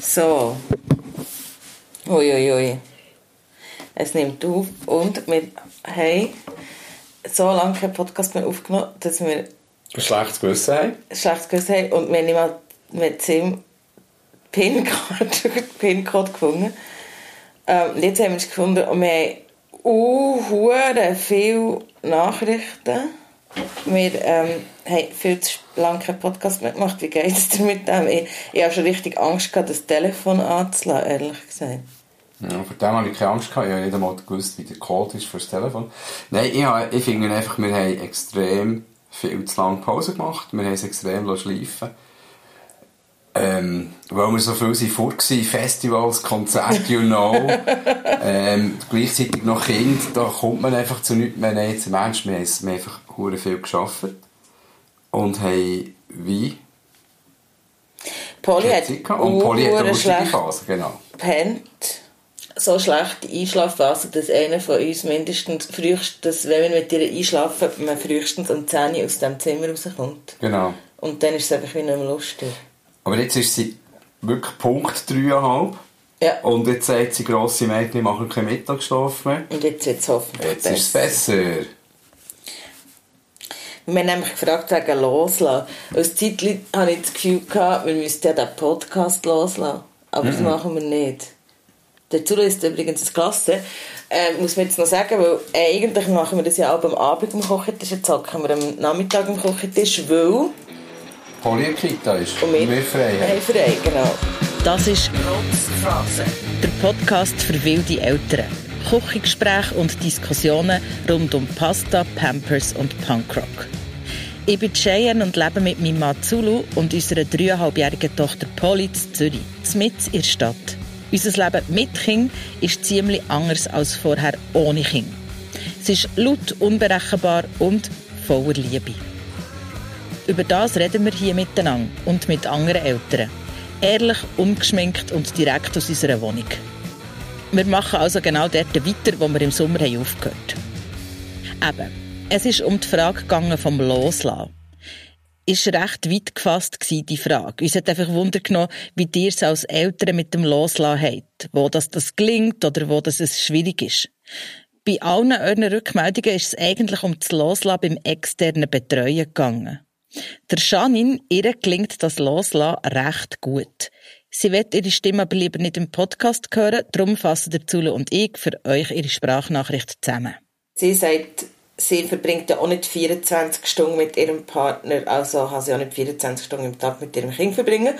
So. Uiuiui. Ui, ui. Es nimmt auf und wir haben so lange keinen Podcast mehr aufgenommen, dass wir ein schlechtes Gewissen haben. Ein schlechtes Gewissen haben und wir haben nicht mal mit Sim PIN-Code PIN gefunden. Ähm, jetzt haben wir es gefunden und wir haben uh, viele Nachrichten. Wir ähm, haben viel zu lange keinen Podcast mehr gemacht. Wie geht es dir mit dem? Ich, ich habe schon richtig Angst gehabt, das Telefon anzulassen, ehrlich gesagt. Ja, vor dem habe ich keine Angst gehabt. Ich habe nicht einmal gewusst, wie der Code ist für das Telefon. Nein, ich, habe, ich finde einfach, wir haben extrem viel zu lange Pause gemacht. Wir haben es extrem schleifen ähm, weil wir so viel sind fort waren, Festivals, Konzerte, you know, ähm, gleichzeitig noch Kind, da kommt man einfach zu nichts mehr. Nein, jetzt Ernst, wir haben, wir haben einfach sehr viel geschafft und haben wie Polly hat und Polly hat eine lustige Phase, genau. Pennt so schlechte Einschlafphase, dass einer von uns mindestens frühestens, wenn wir mit ihr einschlafen, man frühestens um 10 Uhr aus dem Zimmer rauskommt. Genau. Und dann ist es einfach wie mehr lustig. Aber jetzt ist sie wirklich Punkt 3,5. Ja. Und jetzt sagt sie, grosse Mädchen machen keinen Mittagsschlaf mehr. Und jetzt wird es hoffentlich Jetzt ist es besser. Wir haben nämlich gefragt wegen loslassen. Als Zeitlich hatte ich das Gefühl, gehabt, wir müssten ja den Podcast loslassen. Aber mhm. das machen wir nicht. Dazu ist übrigens das Klasse. Äh, muss man jetzt noch sagen, weil äh, eigentlich machen wir das ja auch am Abend am Kochentisch. Jetzt hocken wir am Nachmittag am Kochentisch, weil... Polly Kita ist. Und wir, wir frei. Wir frei, genau. Das ist Phase. Der Podcast für wilde Eltern. Küchengespräche und Diskussionen rund um Pasta, Pampers und Punkrock. Ich bin Cheyenne und lebe mit meinem Mann Zulu und unserer dreieinhalbjährigen Tochter Polly in Zürich, mitten in der Stadt. Unser Leben mit Kind ist ziemlich anders als vorher ohne Kind. Es ist laut, unberechenbar und voller Liebe. Über das reden wir hier miteinander und mit anderen Eltern. Ehrlich, ungeschminkt und direkt aus unserer Wohnung. Wir machen also genau dort weiter, wo wir im Sommer aufgehört haben. Eben, es ist um die Frage gegangen vom Loslassen ist recht weit gefasst die Frage. Uns hat einfach Wunder genommen, wie ihr es als Eltern mit dem Loslassen habt. Wo das, das gelingt oder wo das es schwierig ist. Bei allen euren Rückmeldungen ist es eigentlich um das Loslassen beim externen Betreuen gegangen. Der Janine, ihr gelingt das Loslassen recht gut. Sie wird ihre Stimme aber lieber nicht im Podcast hören, darum fassen der Zule und ich für euch ihre Sprachnachricht zusammen. Sie sagt, sie verbringt ja auch nicht 24 Stunden mit ihrem Partner, also kann sie auch nicht 24 Stunden im Tag mit ihrem Kind verbringen.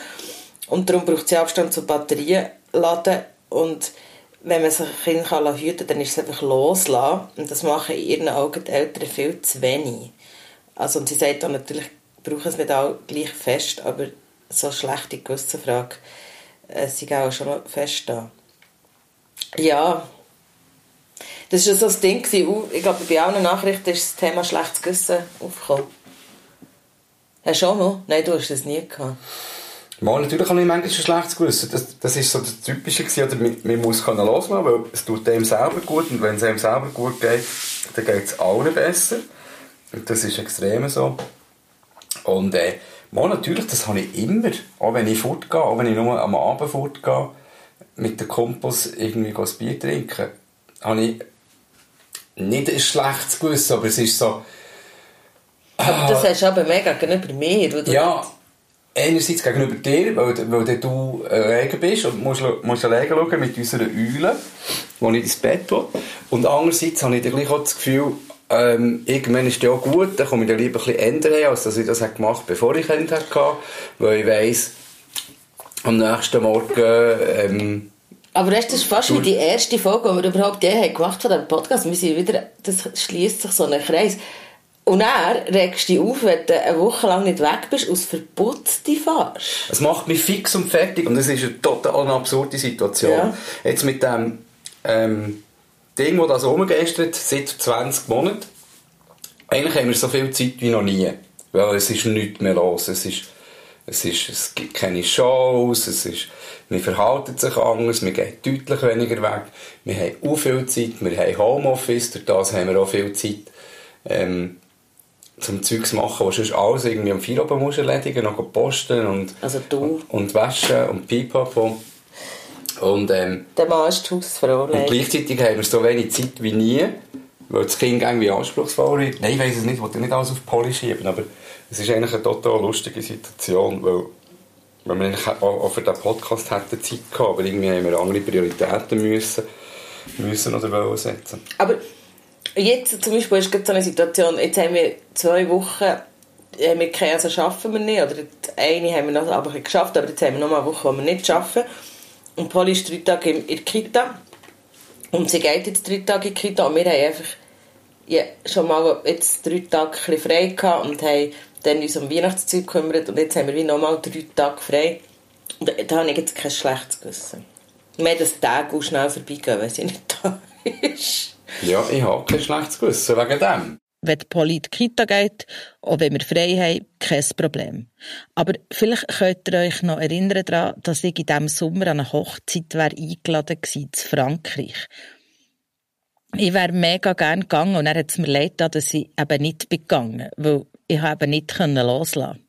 Und darum braucht sie Abstand zu Batterien laden und wenn man sich ein Kind hüten kann, dann ist es einfach loslassen. Und das machen in ihren Augen die Eltern viel zu wenig. Also, und sie sagt auch natürlich, brauchen es nicht auch gleich fest, aber so schlechte Gewissenfrage, äh, sie auch schon fest da. Ja, das war so das Ding. Ich glaube, bei allen Nachrichten ist das Thema schlechtes Gewissen aufgekommen. Hast du auch noch? Nein, du hast das nie gehabt. Mal, natürlich habe ich manchmal ein schlechtes Gewissen. Das, das ist so das Typische man, man muss können loslassen, weil es tut dem selber gut und wenn es einem selber gut geht, dann geht es allen besser. Und das ist extrem so. Und äh, mal, natürlich, das habe ich immer, auch wenn ich fortgehe, auch wenn ich nur am Abend fortgehe, mit den Kumpels irgendwie ein Bier trinken, habe ich nicht ein schlechtes Gewissen, aber es ist so... Aber das hast du aber mega gegenüber mir, Ja, einerseits gegenüber dir, weil, weil du alleine bist und musst, musst alleine schauen mit unserer Eule, wo ich ins Bett will. Und andererseits habe ich dann gleich auch das Gefühl, ähm, irgendwann ist es ja gut, dann komme ich dann lieber ein bisschen ändern, als dass ich das gemacht habe, bevor ich Kinder hatte, weil ich weiss, am nächsten Morgen ähm, aber das ist fast wie die erste Folge, die wir überhaupt je gemacht von diesem Podcast. Wir sind wieder, das schließt sich so ein Kreis. Und er regst dich auf, wenn du eine Woche lang nicht weg bist, aus verputzte fahrst. Es macht mich fix und fertig. Und das ist eine total absurde Situation. Ja. Jetzt mit dem ähm, Ding, das das rumgeistert, seit 20 Monaten. Eigentlich haben wir so viel Zeit wie noch nie. Weil es ist nichts mehr los. Es, ist, es, ist, es gibt keine Shows, es ist wir verhalten sich anders, wir gehen deutlich weniger weg, wir haben auch viel Zeit, wir haben Homeoffice, durch das haben wir auch viel Zeit, ähm, zum Zeug zu machen, was sonst alles irgendwie am Feierabend musst erledigen, noch posten und, also du. und waschen und pipapo. Und, ähm, Der Mann ist die Hausfrau. und gleichzeitig haben wir so wenig Zeit wie nie, weil das Kind irgendwie anspruchsvoll ist. Nein, ich weiss es nicht, ich wollte nicht alles auf Poli schieben, aber es ist eigentlich eine total lustige Situation, weil wenn wir eigentlich auch für diesen Podcast hätten Zeit gehabt, aber irgendwie haben wir andere Prioritäten müssen, müssen oder wollen setzen. Aber jetzt zum Beispiel ist so eine Situation, jetzt haben wir zwei Wochen haben wir keine, also schaffen wir nicht, oder eine haben wir noch aber geschafft, aber jetzt haben wir noch mal eine Woche, die wir nicht schaffen. Und Polly ist drei Tage in der Kita und sie geht jetzt drei Tage in die Kita und wir haben einfach ja, schon mal jetzt drei Tage ein frei gehabt und haben dann uns um Weihnachtszeug gekümmert und jetzt haben wir wie nochmal drei Tage frei. Und da habe ich jetzt kein schlechtes Gewissen. Mehr, dass die Tage auch schnell vorbeigehen, wenn sie nicht da ist. Ja, ich habe kein schlechtes Gewissen wegen dem. Wenn Polly in die Kita geht, auch wenn wir frei haben, kein Problem. Aber vielleicht könnt ihr euch noch erinnern daran, dass ich in diesem Sommer an eine Hochzeit wäre eingeladen war, in Frankreich. Ich wäre mega gerne gegangen und er hat es mir leid dass ich eben nicht bin gegangen, weil ich eben nicht loslassen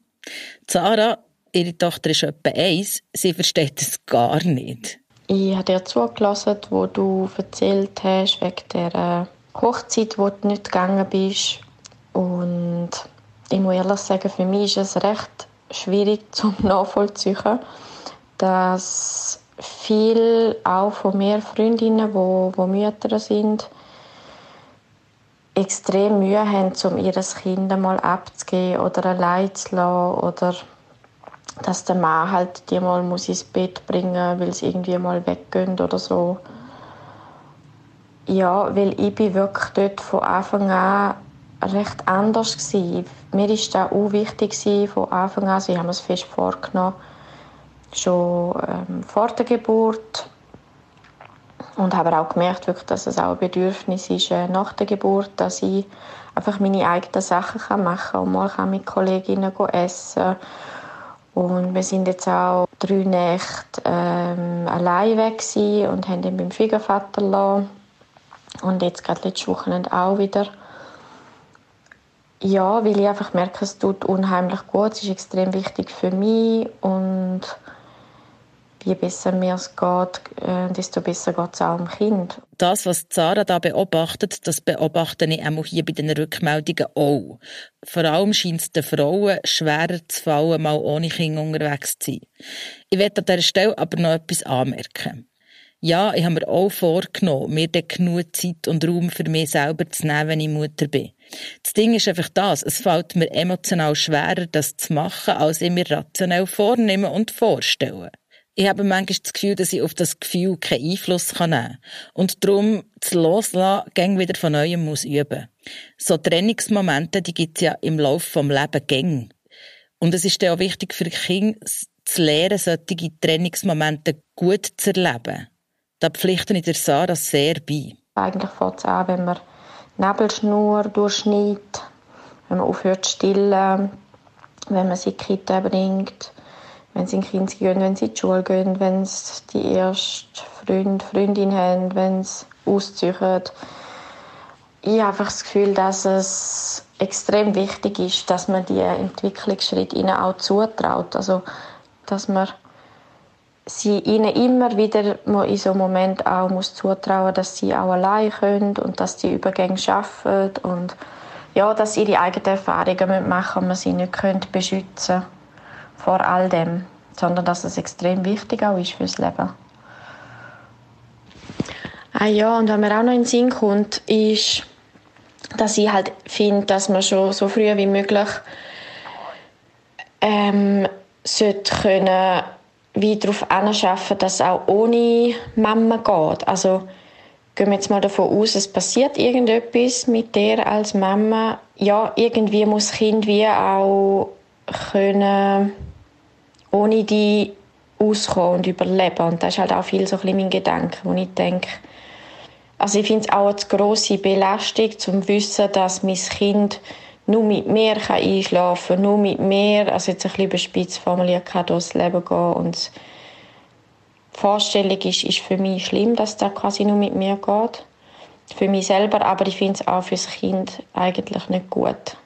Sarah, ihre Tochter ist etwa eins, sie versteht es gar nicht. Ich habe dir zugelassen, wo du erzählt hast, wegen der Hochzeit, wo du nicht gegangen bist. Und ich muss ehrlich sagen, für mich ist es recht schwierig zum nachvollziehen, dass viel auch von mir Freundinnen, wo, wo Mütter sind, extrem Mühe haben, um ihr Kind mal abzugeben oder allein zu lassen oder dass der Mann halt die mal muss ins Bett bringen, weil sie irgendwie mal weggehen oder so. Ja, weil ich bin wirklich dort von Anfang an recht anders gewesen. Mir war das auch wichtig von Anfang an. Also ich habe es fest vorgenommen, schon ähm, vor der Geburt und habe auch gemerkt, wirklich, dass es auch ein Bedürfnis ist äh, nach der Geburt, dass ich einfach meine eigenen Sachen kann machen kann und mal mit Kolleginnen essen und wir sind jetzt auch drei Nächte ähm, allein weg und haben ihn beim Schwiegervater gelassen. Und jetzt gerade letztes Wochenende auch wieder. Ja, weil ich einfach merke, es tut unheimlich gut. Es ist extrem wichtig für mich und je besser mir es geht, äh, desto besser geht es auch dem Kind. Das, was Sarah da beobachtet, das beobachte ich auch hier bei den Rückmeldungen auch. Vor allem scheint es den Frauen schwerer zu fallen, mal ohne Kinder unterwegs zu sein. Ich werde an dieser Stelle aber noch etwas anmerken. Ja, ich habe mir auch vorgenommen, mir dann genug Zeit und Raum für mich selber zu nehmen, wenn ich Mutter bin. Das Ding ist einfach das, es fällt mir emotional schwerer, das zu machen, als ich mir rationell vornehmen und vorstellen. Ich habe manchmal das Gefühl, dass ich auf das Gefühl keinen Einfluss nehmen kann. Und darum das Loslassen gäng wieder von neuem muss üben. So Trainingsmomente, die gibt es ja im Laufe vom Leben gäng. Und es ist dann auch wichtig für Kinder, zu lernen, solche Trainingsmomente gut zu erleben. Da pflichte ich der Sarah sehr bei. Eigentlich fängt es an, wenn man Nebelschnur durchschneidet, wenn man aufhört zu stillen, wenn man sie in Kita bringt, wenn sie in Kind gehen, wenn sie in die Schule gehen, wenn sie die erste Freund, Freundin haben, wenn sie ausziehen. Ich habe einfach das Gefühl, dass es extrem wichtig ist, dass man die Entwicklungsschritte ihnen auch zutraut. Also, dass man sie ihnen immer wieder in so einem Moment auch muss zutrauen, dass sie auch allein können und dass sie Übergänge schaffen und ja, dass sie ihre eigenen Erfahrungen machen und man sie nicht beschützen können vor all dem, sondern dass es extrem wichtig auch ist fürs Leben. Ah ja, und was mir auch noch in den Sinn kommt, ist, dass ich halt finde, dass man schon so früh wie möglich ähm, sollte können wie darauf anschaffen, dass es auch ohne Mama geht. Also gehen wir jetzt mal davon aus, es passiert irgendetwas mit dir als Mama. Ja, irgendwie muss das Kind wie auch können ohne die auskommen und überleben. Und das ist halt auch viel so ein bisschen mein Gedanke, wo ich denke, also ich finde es auch eine grosse Belastung, zum Wissen, dass mein Kind nur mit mir kann einschlafen kann, nur mit mir, also jetzt ein bisschen überspitzt formuliert, kann durchs Leben gehen. Und die Vorstellung ist, ist für mich schlimm, dass das quasi nur mit mir geht. Für mich selber, aber ich finde es auch für das Kind eigentlich nicht gut.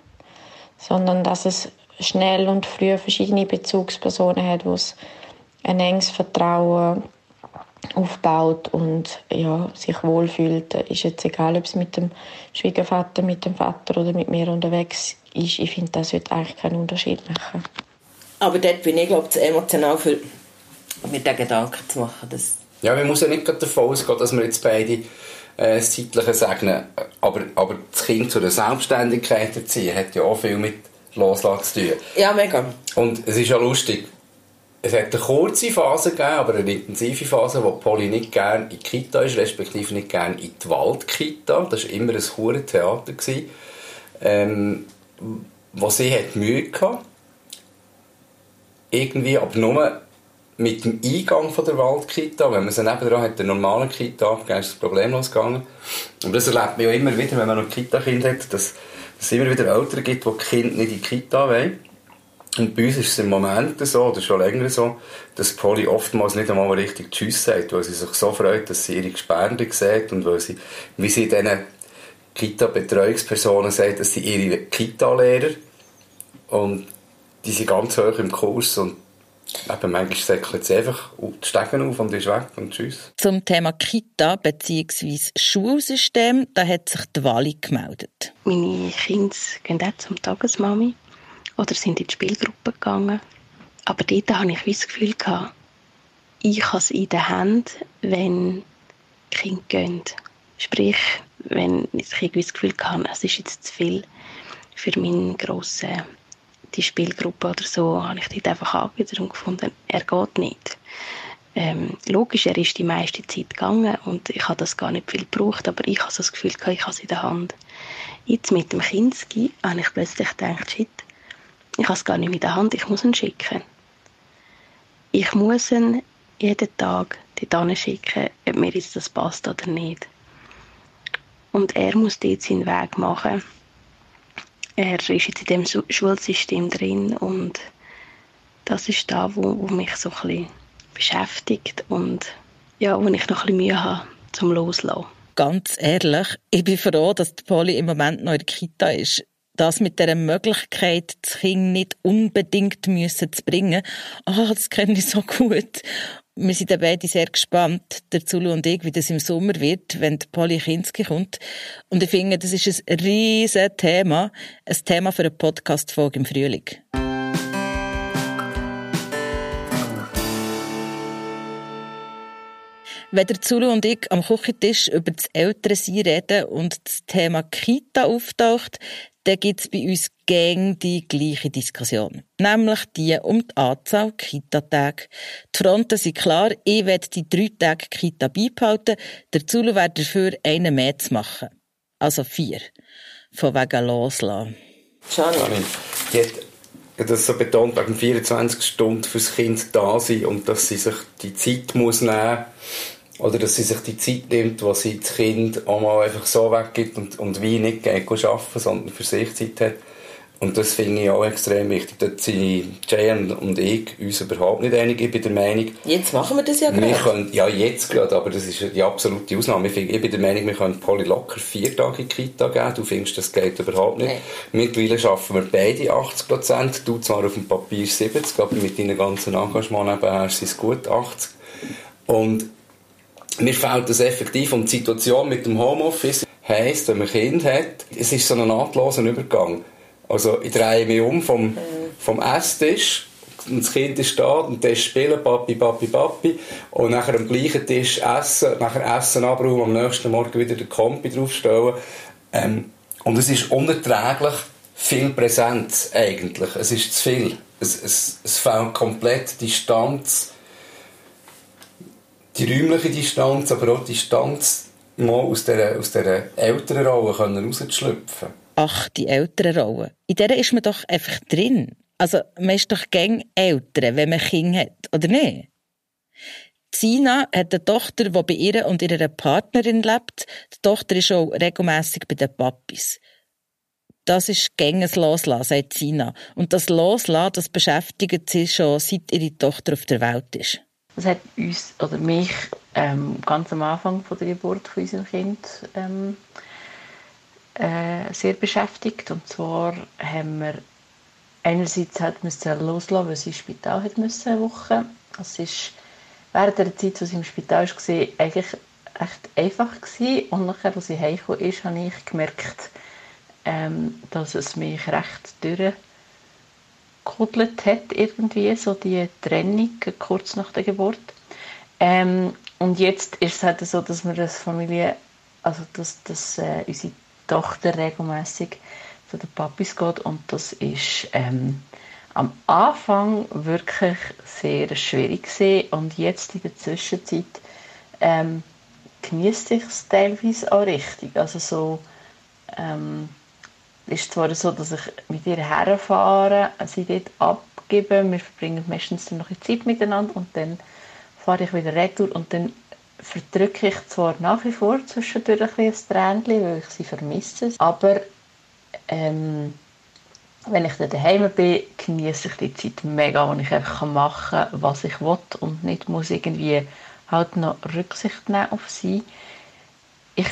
sondern dass es schnell und früh verschiedene Bezugspersonen hat, wo es ein enges Vertrauen aufbaut und ja, sich wohlfühlt. Ist jetzt egal, ob es mit dem Schwiegervater, mit dem Vater oder mit mir unterwegs ist. Ich finde, das wird eigentlich keinen Unterschied machen. Aber dort bin ich, glaube ich, zu emotional für mir den Gedanken zu machen. Dass ja, man muss ja nicht davon ausgehen, dass wir jetzt beide äh, das Zeitliche segnen. Aber, aber das Kind zu der Selbstständigkeit erziehen hat ja auch viel mit Loslassen zu tun. Ja, mega. Und es ist ja lustig, es hat eine kurze Phase gegeben, aber eine intensive Phase, wo Polly nicht gerne in die Kita ist, respektive nicht gerne in die Waldkita. Das war immer ein hohes Theater. Ähm, wo sie hat Mühe hatte. Irgendwie, aber nur mit dem Eingang von der Waldkita, wenn man sie nebenan hat, der normalen Kita abgegeben, ist es problemlos gegangen. Und das erlebt man ja immer wieder, wenn man noch Kita-Kind hat, dass es immer wieder Eltern gibt, die die Kinder nicht in die Kita wollen. Und bei uns ist es im Moment so, oder schon länger so, dass Polly oftmals nicht einmal richtig Tschüss sagt, weil sie sich so freut, dass sie ihre Gespärde sieht und weil sie, wie sie diesen Kita-Betreuungspersonen sagt, dass sie ihre Kita-Lehrer und die sind ganz hoch im Kurs und Eben, manchmal säckelt sie einfach die Stegen auf und ist weg und tschüss. Zum Thema Kita bzw. Schulsystem, da hat sich die Wali gemeldet. Meine Kinder gehen auch zum Tagesmami oder sind in die Spielgruppe gegangen. Aber dort hatte ich das Gefühl, ich habe es in der Hand, wenn Kinder gehen. Sprich, wenn ich das Gefühl hatte, es ist jetzt zu viel für meinen grossen die Spielgruppe oder so, habe ich dort einfach angewidert und gefunden, er geht nicht. Ähm, logisch, er ist die meiste Zeit gegangen und ich habe das gar nicht viel gebraucht, aber ich habe das Gefühl, ich habe es in der Hand. Jetzt mit dem Kinski habe ich plötzlich gedacht, shit, ich habe es gar nicht in der Hand, ich muss ihn schicken. Ich muss ihn jeden Tag dorthin schicken, ob mir jetzt das passt oder nicht. Und er muss dort seinen Weg machen er ist jetzt in dem Schulsystem drin und das ist da, wo, wo mich so ein bisschen beschäftigt und ja, wo ich noch ein bisschen Mühe habe zum Loslassen. Ganz ehrlich, ich bin froh, dass Polly im Moment noch in der Kita ist. Das mit der Möglichkeit, das Kind nicht unbedingt müssen zu bringen, ah, das kenne ich so gut. Wir sind beide sehr gespannt, der Zulu und ich, wie das im Sommer wird, wenn die Polly Kinski kommt. Und ich finde, das ist ein riesiges Thema, ein Thema für eine Podcast-Folge im Frühling. Wenn der Zulu und ich am Küchentisch über das Ältere-Sein reden und das Thema Kita auftaucht, dann gibt es bei uns gäng die gleiche Diskussion. Nämlich die um die Anzahl Kita-Tage. Die Fronten sind klar, ich werde die drei Tage Kita beibehalten, der Zulu wäre dafür einen mehr zu machen. Also vier. Von wegen loslassen. Janine. Die hat das so betont, wegen 24 Stunden fürs Kind da sein und dass sie sich die Zeit muss nehmen muss, oder dass sie sich die Zeit nimmt, wo sie das Kind auch mal einfach so weggibt und, und wie nicht geht arbeiten, sondern für sich Zeit hat. Und das finde ich auch extrem wichtig. Da sind Jayan und ich uns überhaupt nicht einig. Ich bin der Meinung... Jetzt machen wir das ja gerade. Können, ja, jetzt gerade, aber das ist die absolute Ausnahme. Ich, ich bin der Meinung, wir können Polly locker vier Tage in Kita geben. Du findest, das geht überhaupt nicht. Nein. Mittlerweile schaffen wir beide 80 Prozent. Du zwar auf dem Papier 70, aber mit deinen ganzen Engagement nebenher sind es gut 80. Und mir fehlt das effektiv und die Situation mit dem Homeoffice heisst, wenn man Kind hat, es ist so ein nahtloser Übergang. Also ich drehe mich um vom, vom Esstisch und das Kind ist da und das spielen, Papi, Papi, Papi und nachher am gleichen Tisch essen, nachher Essen abräumen, am nächsten Morgen wieder den Kompi draufstellen. Ähm, und es ist unerträglich viel Präsenz eigentlich. Es ist zu viel. Es, es, es fehlt komplett Distanz die räumliche Distanz, aber auch die Distanz, mal aus dieser, aus dieser älteren Rolle rauszuschlüpfen. Ach, die älteren Rolle. In der ist man doch einfach drin. Also, man ist doch gäng älter, wenn man Kinder hat, oder nicht? Sina hat eine Tochter, die bei ihr und ihrer Partnerin lebt. Die Tochter ist auch regelmässig bei den Papis. Das ist gänges Loslassen, sagt Sina. Und das Loslassen, das beschäftigt sie schon, seit ihre Tochter auf der Welt ist. Das hat uns oder mich ähm, ganz am Anfang von der Geburt von unserem Kind ähm, äh, sehr beschäftigt. Und zwar haben wir einerseits hat loslassen, weil sie ins Spital hat müssen eine Woche. Das ist während der Zeit, als sie im Spital war, eigentlich echt einfach gewesen. Und nachher, als sie heimgekommen ist, habe ich gemerkt, ähm, dass es mich recht durchgekudelt hat, irgendwie, so die Trennung kurz nach der Geburt. Ähm, und jetzt ist es halt so, dass wir als Familie, also dass, dass äh, unsere Tochter regelmäßig zu den Papis geht und das ist ähm, am Anfang wirklich sehr schwierig gewesen. und jetzt in der Zwischenzeit ähm, genieße ich es teilweise auch richtig. Also so ähm, ist zwar so, dass ich mit ihr herfahre, sie dort abgebe, wir verbringen meistens dann noch Zeit miteinander und dann fahre ich wieder retour und dann verdrücke ich zwar nach wie vor zwischendurch ein, ein Tränchen, weil ich sie vermisse, aber ähm, wenn ich dann daheim bin, genieße ich die Zeit mega, wo ich einfach machen kann, was ich will und nicht muss irgendwie halt noch Rücksicht nehmen auf sie. Ich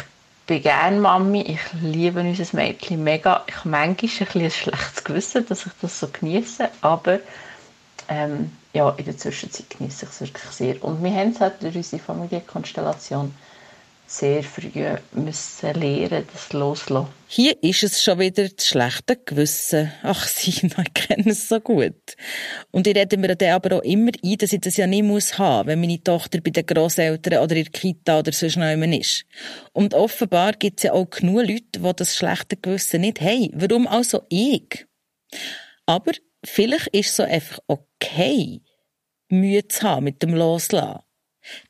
bin gerne Mami, ich liebe unser Mädchen mega. Ich habe manchmal ein, bisschen ein schlechtes Gewissen, dass ich das so genieße, aber ähm, ja, in der Zwischenzeit genieße ich es wirklich sehr. Und wir haben es halt durch unsere Familienkonstellation sehr früh müssen lernen, das loslassen. Hier ist es schon wieder das schlechte Gewissen. Ach, Sina, ich kenne es so gut. Und ich rede mir dann aber auch immer ein, dass ich das ja nicht muss haben, wenn meine Tochter bei den Grosseltern oder der Kita oder sonst noch immer ist. Und offenbar gibt es ja auch genug Leute, die das schlechte Gewissen nicht haben. Warum also ich? Aber vielleicht ist es so einfach okay, Mühe zu haben mit dem Loslassen.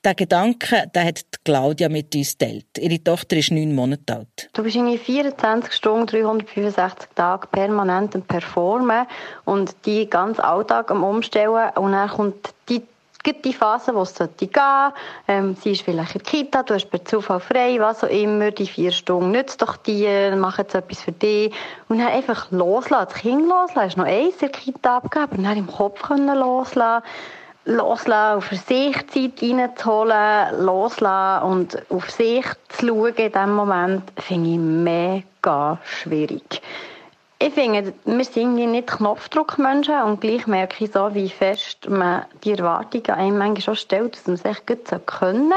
Der Gedanke, den hat Claudia mit uns geteilt. Ihre Tochter ist neun Monate alt. Du bist in 24 Stunden, 365 Tage permanent am Performen und die ganzen Alltag am Umstellen und dann kommt die die Phase, wo es gehen sollte. Ähm, sie ist vielleicht in der Kita, du hast per Zufall frei, was auch immer. Die vier Stunden nützt doch die, mach jetzt etwas für dich. Und dann einfach loslassen, das Kind loslassen. Hast noch eins in der Kita abgegeben und dann im Kopf loslassen loslassen, auf sich Zeit reinzuholen, loslassen und auf sich zu schauen in diesem Moment, finde ich mega schwierig. Ich finde, wir sind nicht Knopfdruckmenschen und gleich merke ich so, wie fest man die Erwartungen einem manchmal schon stellt, dass man es echt gut können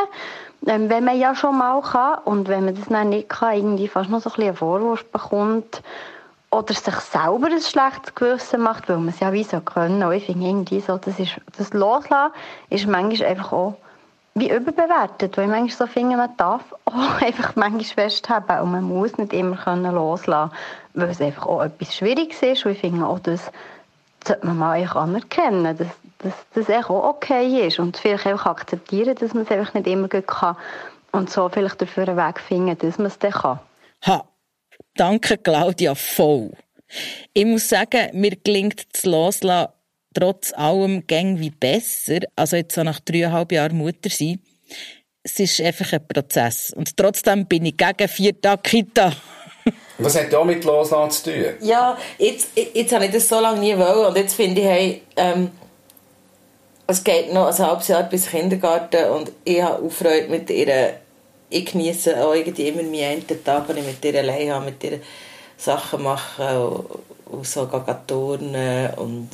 ähm, wenn man ja schon mal kann und wenn man das dann nicht kann, irgendwie fast noch so ein bisschen einen Vorwurf bekommt, oder sich selber ein schlechtes Gewissen macht, weil man es ja wie so können. Und ich finde irgendwie so, das, ist, das Loslassen ist manchmal einfach auch wie überbewertet, weil ich manchmal so finde, man darf auch einfach manchmal festhalten und man muss nicht immer können loslassen weil es einfach auch etwas Schwieriges ist und ich finde auch, das sollte man mal anerkennen, dass, dass das auch okay ist und vielleicht auch akzeptieren, dass man es einfach nicht immer gut kann und so vielleicht dafür einen Weg finden, dass man es dann kann. Ha, Danke, Claudia, voll. Ich muss sagen, mir gelingt das Loslassen trotz allem gäng wie besser. Also jetzt so nach dreieinhalb Jahren Mutter sein. Es ist einfach ein Prozess. Und trotzdem bin ich gegen vier Tage Kita. Was hat da mit Loslassen zu tun? Ja, jetzt, jetzt habe ich das so lange nie wollen und jetzt finde ich, hey, ähm, es geht noch ein halbes Jahr bis Kindergarten und ich habe auch Freude mit ihr ich genieße auch irgendwie immer meinen einen Tag, wenn ich mit ihr allein habe, mit ihr Sachen machen und, und so gehen turnen und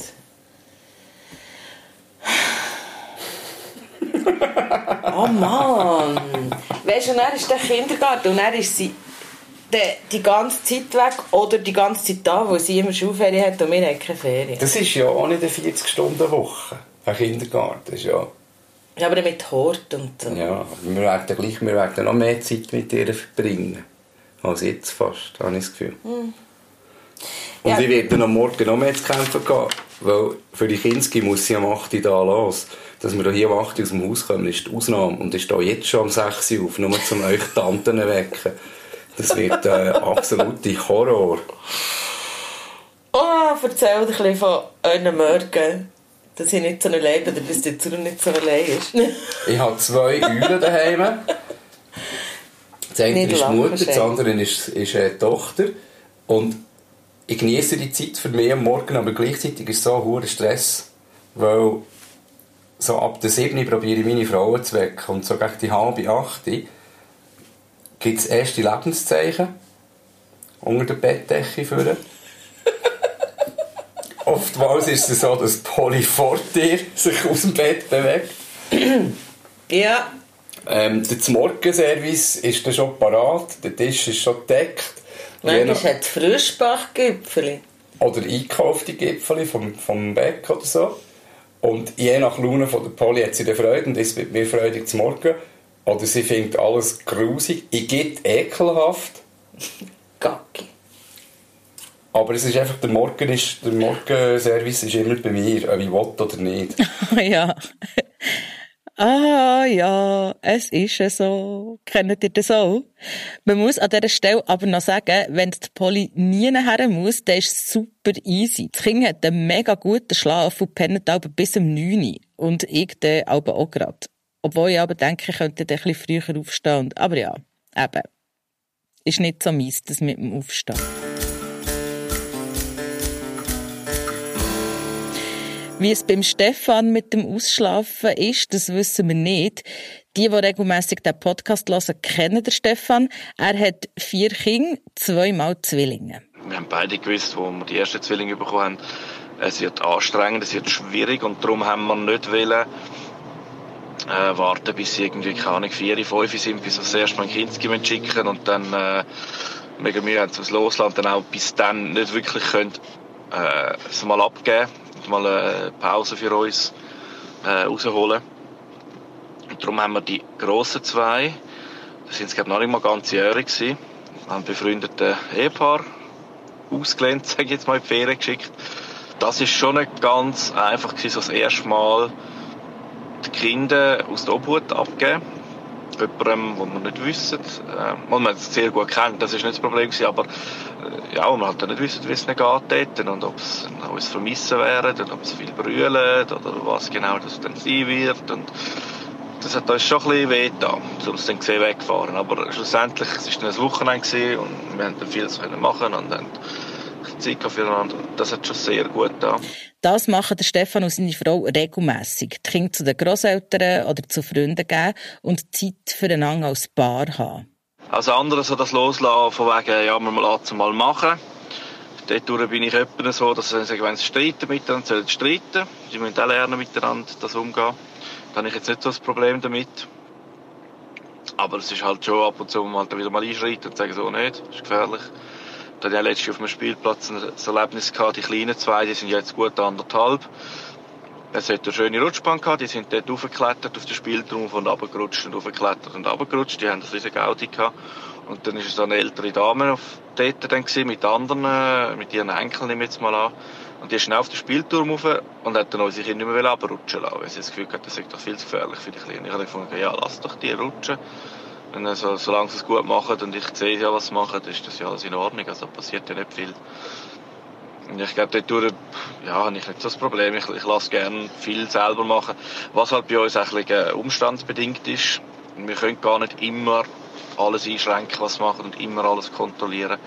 oh Mann! Weißt du, und dann ist der Kindergarten und dann ist sie die, die ganze Zeit weg oder die ganze Zeit da, wo sie immer Schulferien hat und wir haben keine Ferien. Das ist ja auch nicht eine 40-Stunden-Woche. Ein Kindergarten ist ja... Ja, aber mit Hort und so. Ja, wir werden gleich wir werden noch mehr Zeit mit ihr verbringen. Als jetzt fast, habe ich das Gefühl. Mhm. Und ja. ich werde am Morgen noch mehr zu kämpfen gehen. Weil für die Kinski muss sie am 8 Uhr da los. Dass wir hier am 8 Uhr aus dem Haus kommen, ist die Ausnahme. Und ich stehe jetzt schon um 6 Uhr auf, nur um euch Tanten zu wecken. Das wird äh, absolute Horror. Oh, erzähl ein bisschen von euren Morgen dass ich nicht so allein bin oder dass der Zuru nicht so allein ist. ich habe zwei Eulen daheim. Das eine ist die Mutter, das andere ist, ist die Tochter. Und ich genieße die Zeit für mich am Morgen, aber gleichzeitig ist es so ein hoher Stress, weil so ab der 7 probiere ich meine Frauen zu wecken und so gegen die halbe 8 gibt es erste Lebenszeichen unter der Bettdecke führen. Oftmals ist es so, dass Polly vor dir sich aus dem Bett bewegt. Ja, Ähm, der Morgenservice ist dann schon parat, der Tisch ist schon gedeckt. Manchmal hat es Frischbachgipfel. oder eingekaufte Gipfel vom, vom Bäck oder so. Und je nach Laune von der Polly hat sie dann Freude und ist mit mir freudig zum Morgen. Oder sie findet alles grusig. Ich gibt ekelhaft. Gacki. Aber es ist einfach, der Morgen ist, der Morgenservice ist immer bei mir, ob ich will oder nicht. ja. Ah, ja, es ist so. Kennt ihr das auch? Man muss an dieser Stelle aber noch sagen, wenn die Polly nie nachher muss, dann ist es super easy. Das Kind hat einen mega guten Schlaf und pennt aber bis um 9 Uhr. Und ich dann aber auch gerade. Obwohl ich aber denke, ich könnte dann ein bisschen früher aufstehen. Aber ja, eben. Ist nicht so mies, das mit dem Aufstehen. Wie es beim Stefan mit dem Ausschlafen ist, das wissen wir nicht. Die, die regelmässig den Podcast hören, kennen den Stefan. Er hat vier Kinder, zweimal Zwillinge. Wir haben beide gewusst, wo wir die ersten Zwillinge bekommen haben, es wird anstrengend, es wird schwierig und darum haben wir nicht wollen, äh, warten, bis sie irgendwie, keine Ahnung, vier, fünf sind, bis wir das erste Mal ein Kind schicken und dann äh, mega Mühe haben, es loslassen und dann auch bis dann nicht wirklich können, äh, es mal abgeben mal eine Pause für uns äh, rausholen. Und darum haben wir die grossen zwei, das sind glaube noch nicht mal ganzjährig gewesen, haben befreundete Ehepaar ausgelehnt, sage ich jetzt mal, in die Ferien geschickt. Das ist schon nicht ganz einfach gewesen, so das erste Mal die Kinder aus der Obhut abgeben. Jemandem, wo wir nicht wissen, äh, wo man es sehr gut kennt, das ist nicht das Problem gewesen, aber äh, ja, wir halt nicht wissen, wie es ihnen geht und ob es alles vermissen werden und ob sie viel brüllen oder was genau das dann sein wird und das hat uns schon ein bisschen weh getan, um es dann gesehen weggefahren. Aber schlussendlich, es war dann ein Wochenende und wir dann vieles machen und haben Zeit füreinander. Das hat schon sehr gut getan. Das machen der Stefan und seine Frau regelmässig. Die Kinder zu den Grosseltern oder zu Freunden geben und Zeit füreinander als Paar haben. Als andere so das Loslassen von wegen, ja, man lässt es mal machen. Dort bin ich etwa so, dass sie sagen, wenn sie streiten miteinander, sollen streiten. Sie müssen auch lernen, miteinander das umgehen. Da habe ich jetzt nicht so das Problem damit. Aber es ist halt schon ab und zu mal wieder mal einschreiten und sagen, so nicht, das ist gefährlich. Da hatte ich auch letztens auf dem Spielplatz ein Erlebnis gehabt, die kleinen zwei, die sind jetzt gut anderthalb. Es hat eine schöne Rutschbahn gehabt, die sind dort aufgeklettert auf den Spielturm und runtergerutscht und aufgeklettert und runtergerutscht. Die haben das riesen Gaudi gehabt. Und dann ist so eine ältere Dame auf dort dann mit anderen, äh, mit ihren Enkeln nehme ich jetzt mal an. Und die ist schnell auf den Spielturm rauf und hat dann unsere Kinder nicht mehr runterrutschen lassen, weil sie das Gefühl hat, das ist doch viel zu gefährlich für die Kleinen. Ich habe gefunden, ja, lass doch die rutschen. Und dann, so, solange sie es gut machen und ich sehe ja, was sie machen, ist das ja alles in Ordnung. Also passiert ja nicht viel. Und ich glaube, dort ja, habe ich nicht so das Problem. Ich, ich lasse gerne viel selber machen. Was halt bei uns bisschen äh, umstandsbedingt ist. Wir können gar nicht immer alles einschränken, was wir machen und immer alles kontrollieren.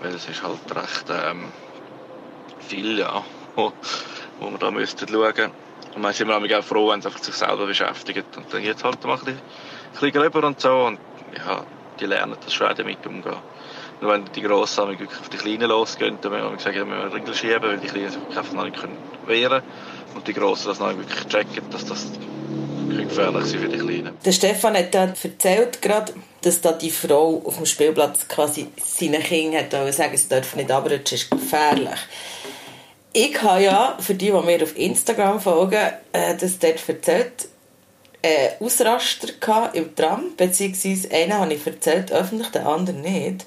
Weil es ist halt recht ähm, viel, ja, wo, wo wir da müssten schauen. Und dann sind wir auch froh, wenn sie sich selber beschäftigen. Und dann jetzt halt mal ein bisschen, gröber und so. Und ja, die lernen das schon auch damit umgehen. Nur wenn die Grossen wirklich auf die Kleinen losgehen, dann müssen wir sagen, ja, müssen wir Regeln schieben, weil die Kleinen sich einfach noch nicht wehren können. Und die Grossen das noch wirklich checken, dass das gefährlich ist für die Kleinen. Der Stefan hat dann erzählt gerade, dass da die Frau auf dem Spielplatz quasi seinen Kindern hat sagen, sie dürfen nicht abrutschen, ist gefährlich. Ich habe ja, für die, die mir auf Instagram folgen, äh, das dort erzählt, äh, Ausraster im Tram, beziehungsweise einen habe ich erzählt, öffentlich, den anderen nicht.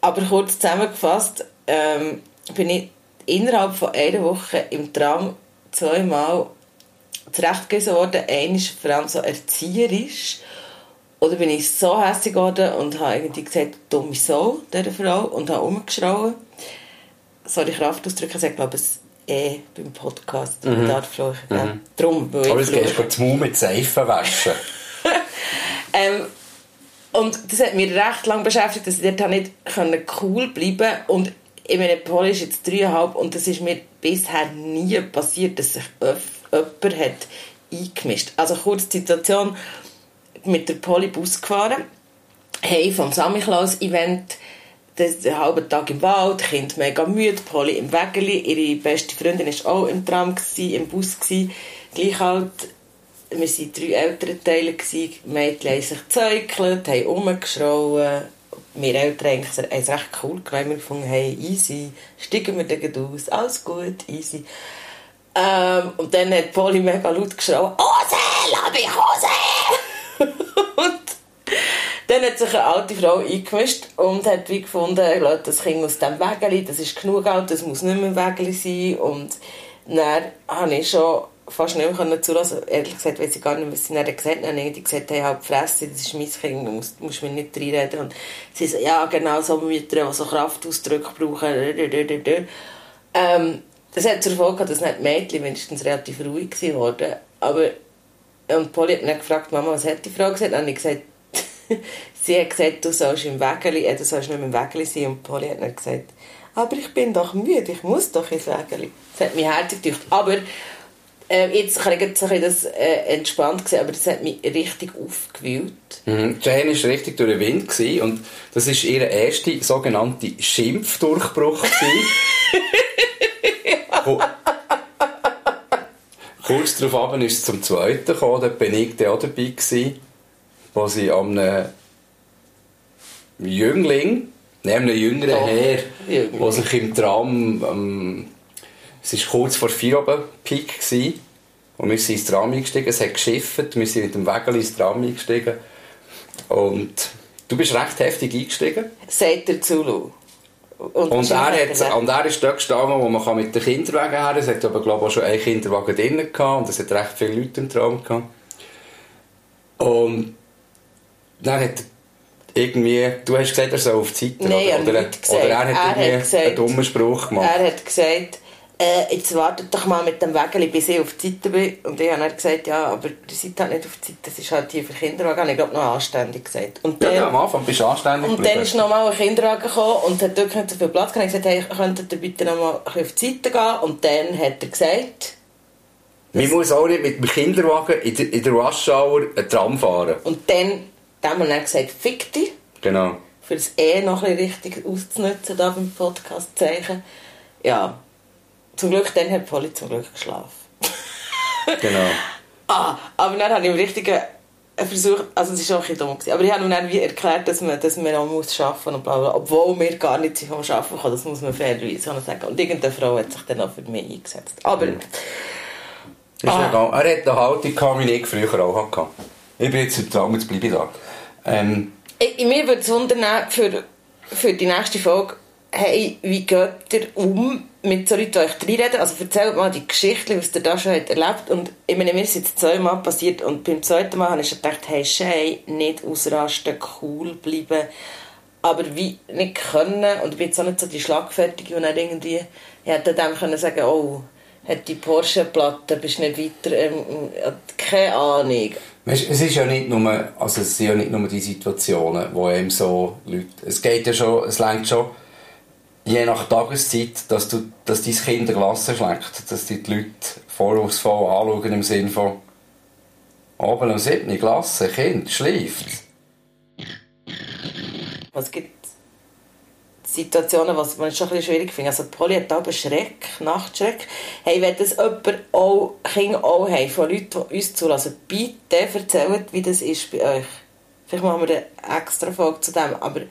Aber kurz zusammengefasst, ähm, bin ich innerhalb von einer Woche im Tram zweimal zurechtgewiesen worden. Einmal vor allem so erzieherisch. Oder bin ich so hässlich geworden und habe irgendwie gesagt, dumme Sau, dieser Frau, und habe umgeschrauen. Sorry, Kraft ausdrücken, ich glaube es eh beim Podcast. Mhm. Darf fluchen, ja. Drum, weil Aber geht fluche. das Maul mit Seife waschen. Ähm, und das hat mich recht lange beschäftigt, dass ich dort nicht können cool bleiben konnte. Und ich meine, Paul ist jetzt dreieinhalb und das ist mir bisher nie passiert, dass sich jemand hat eingemischt. Also kurz die Situation, mit der Poli Bus gefahren, hey, vom Samichlaus-Event den halben Tag im Wald, Kind mega müde, Polly im Wägeli, ihre beste Freundin war auch im Tram, gewesen, im Bus, gewesen. gleich halt, wir waren drei Elternteile, gewesen. die Mädchen haben sich gezäukelt, haben rumgeschrauen, wir Eltern haben es recht cool gemacht, wir gefunden, hey, easy, steigen wir dann aus, alles gut, easy. Ähm, und dann hat Polly mega laut geschrauen, Hose, lass mich Hose! und dann hat sich eine alte Frau eingemischt und hat wie gefunden, lass das Kind aus dem Wägeli, das ist genug alt, das muss nicht mehr ein Wägeli sein. Und dann habe ich schon fast nicht mehr zulassen. Ehrlich gesagt, weiß ich gar nicht, was sie dann gesagt haben. Dann haben die gesagt, hey, halt Fresse, das ist mein Kind, du musst, musst mir nicht reinreden. Und sie so, ja, genau, so Mütter, die so Kraftausdrücke brauchen. Ähm, das hat zur Folge gehabt, dass nicht Mädchen wenigstens relativ ruhig geworden Aber, und Polly hat dann gefragt, Mama, was hat die Frau gesagt? Habe ich gesagt, sie hat gesagt, du sollst im Wägeli, äh, du sollst nicht im Wägeli sein. Und Polly hat dann gesagt, aber ich bin doch müde, ich muss doch ins Wägeli. Das hat mich herzig gedacht. Aber äh, jetzt kann ich jetzt ein das äh, entspannt sehen, aber das hat mich richtig aufgewühlt. Mhm. Jane war richtig durch den Wind gewesen, und das war ihr erster sogenannter Schimpfdurchbruch. Kurz darauf ist es zum zweiten gekommen, da bin ich auch dabei gewesen, wo sie an einem Jüngling, nämlich jüngeren oh, Herr, der sich im Tram, ähm, es war kurz vor vier oben Peak gewesen, und wir sind ins Tram eingestiegen, es hat geschifft, wir sind mit dem Wägel ins Tram eingestiegen und du bist recht heftig eingestiegen. Sagt der Zulu. Und, und, er hat, und er ist dort gestanden, wo man mit den Kinderwagen her Es hat aber, glaube ich, auch schon einen Kinderwagen drin gehabt und es hat recht viele Leute im Traum gehabt. Und dann hat irgendwie, du hast gesagt, er soll auf die Seite, Nein, oder, oder, oder, er hat er irgendwie hat gesagt, einen dummen Spruch gemacht. Er hat gesagt, äh, jetzt wartet doch mal mit dem Wägeli, bis ich auf die Seite bin. Und ich habe dann gesagt, ja, aber ihr seid halt nicht auf die Seite, das ist halt hier für Kinderwagen. Ich glaube, noch anständig gesagt. Und dann, ja, am Anfang bist du anständig Und dann ist noch mal ein Kinderwagen gekommen und hat wirklich nicht so viel Platz gehabt. Ich habe gesagt, hey, könntet ihr bitte noch mal auf die Seite gehen? Und dann hat er gesagt... Man muss auch nicht mit dem Kinderwagen in der, in der Rush-Hour ein Tram fahren. Und dann, dann haben wir dann gesagt, fick dich. Genau. Für das eh noch ein richtig auszunutzen, da beim Podcast-Zeichen. Ja, zum Glück, dann hat Polly zum Glück geschlafen. genau. Ah, aber dann habe ich im richtigen Versuch, also es war auch ein bisschen dumm, gewesen, aber ich habe ihm dann wie erklärt, dass man, dass man auch muss arbeiten muss, obwohl wir gar nicht vom Arbeiten kommen, das muss man fairerweise sagen. Und irgendeine Frau hat sich dann auch für mich eingesetzt. Aber... Mhm. Ist ah. egal. Er hat eine Haltung, wie ich früher auch hatte. Ich bin jetzt Abend, jetzt bleibe ich da. Ähm, ich, mir würde es wundern, für, für die nächste Folge, hey, wie geht ihr um mit so Leuten, die euch reinreden? Also erzählt mal die Geschichte, was ihr da schon habt erlebt Und ich meine, mir ist jetzt zweimal passiert und beim zweiten Mal habe ich gedacht, hey, Schei, nicht ausrasten, cool bleiben. Aber wie nicht können, und ich bin jetzt auch nicht so die Schlagfertige, und dann irgendwie, ich hätte dann können sagen, oh, hat die Porsche-Platte, bist nicht weiter, ähm, keine Ahnung. Weißt, es ist ja nicht nur, also es sind ja nicht nur die Situationen, wo eben so Leute, es geht ja schon, es lenkt schon je nach Tageszeit, dass, du, dass dein Kind Klasse schlägt, dass die, Leute vorwurfsvoll anschauen im Sinne von oben um 7. Klasse, Kind, schläft. Es gibt Situationen, was man schon ein schwierig finde. Also Polly hat aber Schreck, Nachtschreck. Hey, wenn das jemand auch, Kinder auch haben, von Leuten, die uns zulassen, bitte erzählt, wie das ist bei euch. Vielleicht machen wir eine extra Folge zu dem, aber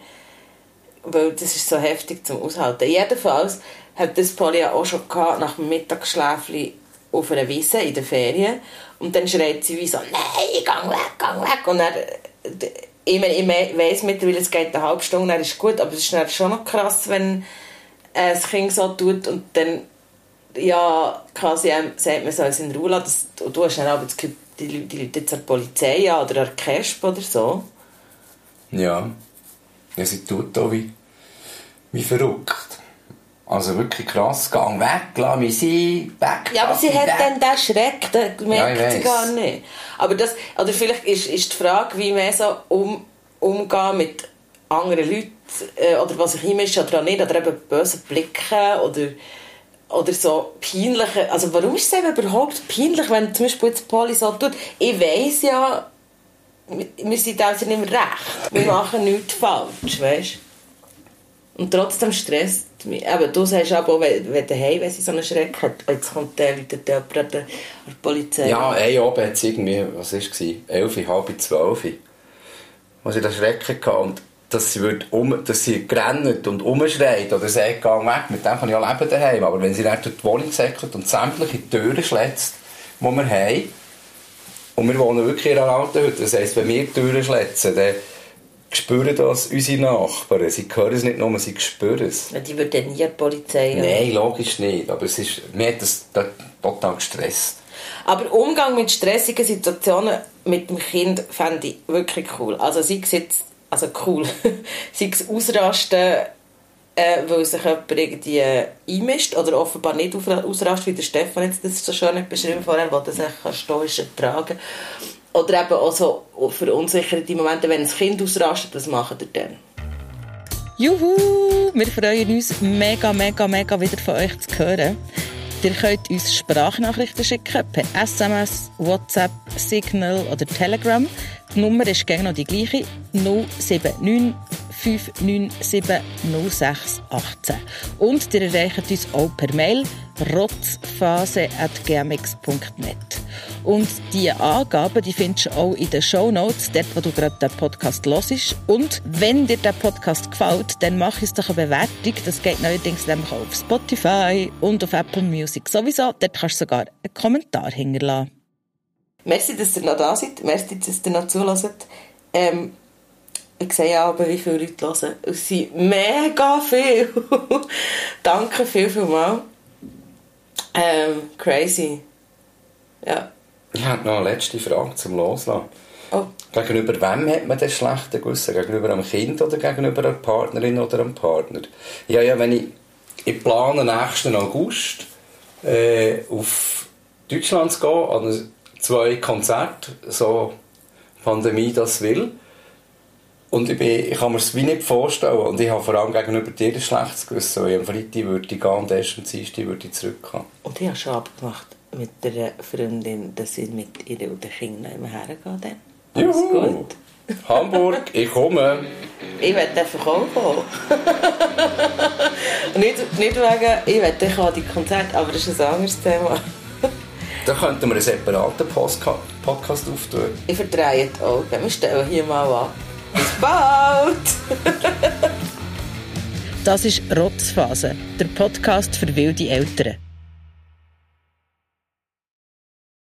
weil das ist so heftig zum Aushalten. Jedenfalls hat das Polly auch schon gehabt, nach dem Mittagsschläfli auf einer Wiese in den Ferien und dann schreit sie wie so, nein, geh weg, geh weg und dann, ich, meine, ich weiss mittlerweile, es geht eine halbe Stunde, dann ist gut, aber es ist schon noch krass, wenn äh, Kind so tut und dann ja, quasi ähm, sagt man, soll es in Ruhe lassen. Das, du hast dann aber das Gefühl, die, die Leute jetzt an die Polizei an oder an die CASP oder so. Ja. Ja, sie tut da wie, wie verrückt. Also wirklich krass, gang weg, lass mich sein, weg. Ja, aber sie hat weg. dann den Schreck, den merkt ja, sie gar nicht. Aber das, oder vielleicht ist, ist die Frage, wie man so um, umgehen mit anderen Leuten, äh, oder was sich einmischen oder auch nicht, oder eben böse Blicken, oder, oder so peinliche, also warum ist es eben überhaupt peinlich, wenn zum Beispiel jetzt Poli so tut? Ich weiss ja, wir sind also nicht mehr recht. Wir machen nichts falsch, weißt Und trotzdem stresst Eben, du sagst aber wenn, wenn daheim, wenn sie so einen Schreck hat, jetzt kommt der, Leute der der Polizei. Ja, ein Abend hat es irgendwie, was war es? Elf, halb zwölf. Als ich den Schrecken hatte und dass sie, wird um, dass sie rennt und umschreit oder sagt, geh weg, mit dem kann ich auch leben daheim. Aber wenn sie dann durch die Wohnung säckelt und sämtliche Türen schlägt, die wir haben, und wir wohnen wirklich in einer alten Hütte, das heisst, wenn wir Türen schlätzen, dann spüren das unsere Nachbarn. Sie hören es nicht nur, sie spüren es. Die würden nie die Polizei Nein, logisch nicht. Aber es ist, mir hat das total gestresst. Aber Umgang mit stressigen Situationen mit dem Kind fände ich wirklich cool. Also sei es jetzt, also cool, sei es ausrasten, äh, weil sich jemand irgendwie äh, einmischt oder offenbar nicht ausrastet, wie der Stefan jetzt das so schön beschrieben vorher, wo das stoisch ertragen Oder eben auch so verunsicherte Momente, wenn das Kind ausrastet, was macht ihr dann? Juhu! Wir freuen uns mega, mega, mega wieder von euch zu hören. Ihr könnt uns Sprachnachrichten schicken per SMS, WhatsApp, Signal oder Telegram. Die Nummer ist gerne noch die gleiche 079 597 0618. Und ihr erreicht uns auch per Mail rotzphase.gmx.net. Und die Angaben, die findest du auch in den Show Notes, dort, wo du gerade den Podcast hörst. Und wenn dir der Podcast gefällt, dann mach uns doch eine Bewertung. Das geht neuerdings nämlich auch auf Spotify und auf Apple Music sowieso. Dort kannst du sogar einen Kommentar hinterlassen. Merci, dass ihr noch da seid. Merci, dass ihr noch zulässt. Ähm, ich sehe aber, wie viele Leute hören. Es sind mega viele. Danke viel, viel mal. Ähm, crazy. Ja. Ich habe noch eine letzte Frage zum Loslassen. Oh. Gegenüber wem hat man das schlechte Gewissen? Gegenüber einem Kind oder gegenüber einer Partnerin oder einem Partner? Ja, ja, wenn ich, ich plane nächsten August äh, auf Deutschland zu gehen, an zwei Konzerte, so Pandemie das will. Und ich, bin, ich kann mir das wie nicht vorstellen. Und ich habe vor allem gegenüber dir ein schlechtes Gewissen. Weil am Freitag würde ich gehen und erst am Dienstag würde ich zurückkommen. Und ich habe schon abgemacht mit der Freundin, dass ich mit ihr und den Kindern immer hergehe. Alles Juhu. gut. Hamburg, ich komme. Ich werde einfach auch kommen. nicht, nicht wegen, ich werde ich an die Konzerte, aber das ist ein anderes Thema. Da könnten wir einen separaten Podcast auftun. Ich verdrehe die Augen. Wir stellen hier mal an. Bis bald! das ist Rotzphase, der Podcast für wilde Eltern.